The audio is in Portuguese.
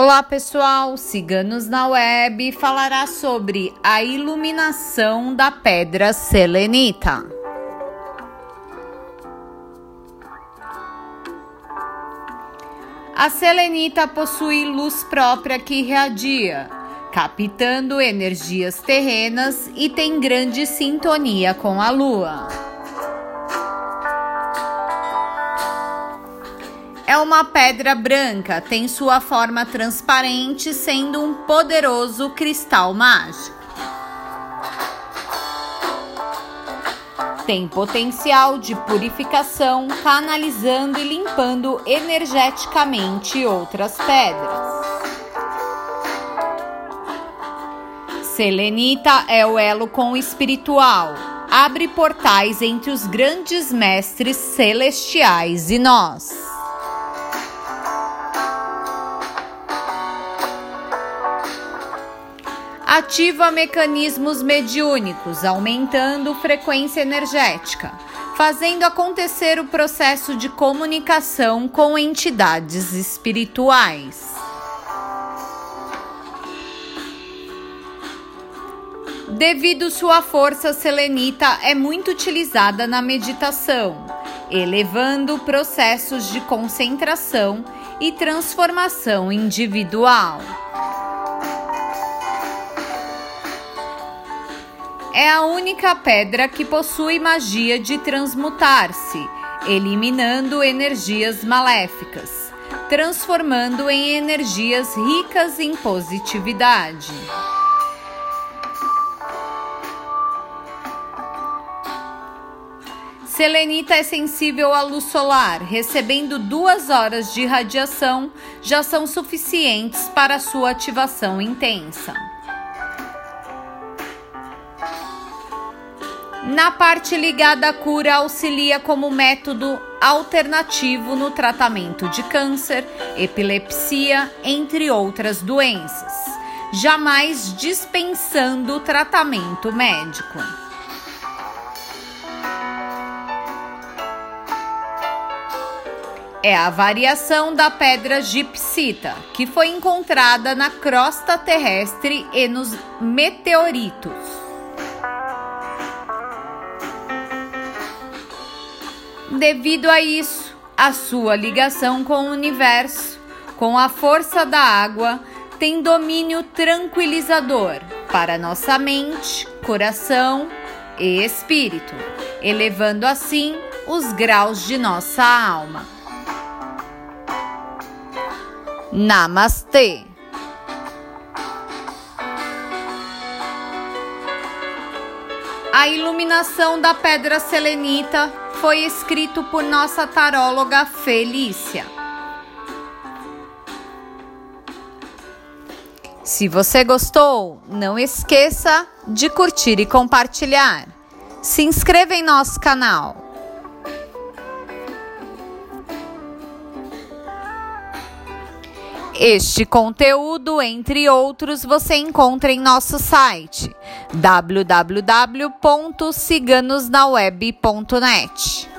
Olá pessoal, Ciganos na Web falará sobre a iluminação da pedra selenita. A selenita possui luz própria que irradia, captando energias terrenas e tem grande sintonia com a lua. É uma pedra branca, tem sua forma transparente, sendo um poderoso cristal mágico. Tem potencial de purificação, canalizando e limpando energeticamente outras pedras. Selenita é o elo com o espiritual. Abre portais entre os grandes mestres celestiais e nós. Ativa mecanismos mediúnicos, aumentando frequência energética, fazendo acontecer o processo de comunicação com entidades espirituais. Devido sua força selenita é muito utilizada na meditação, elevando processos de concentração e transformação individual. É a única pedra que possui magia de transmutar-se, eliminando energias maléficas, transformando em energias ricas em positividade. Selenita é sensível à luz solar, recebendo duas horas de radiação já são suficientes para sua ativação intensa. Na parte ligada à cura, auxilia como método alternativo no tratamento de câncer, epilepsia, entre outras doenças, jamais dispensando tratamento médico. É a variação da pedra gipsita, que foi encontrada na crosta terrestre e nos meteoritos. Devido a isso, a sua ligação com o universo, com a força da água, tem domínio tranquilizador para nossa mente, coração e espírito, elevando assim os graus de nossa alma. Namastê! A iluminação da pedra selenita foi escrito por nossa taróloga Felícia. Se você gostou, não esqueça de curtir e compartilhar. Se inscreva em nosso canal. Este conteúdo, entre outros, você encontra em nosso site www.ciganosnaweb.net.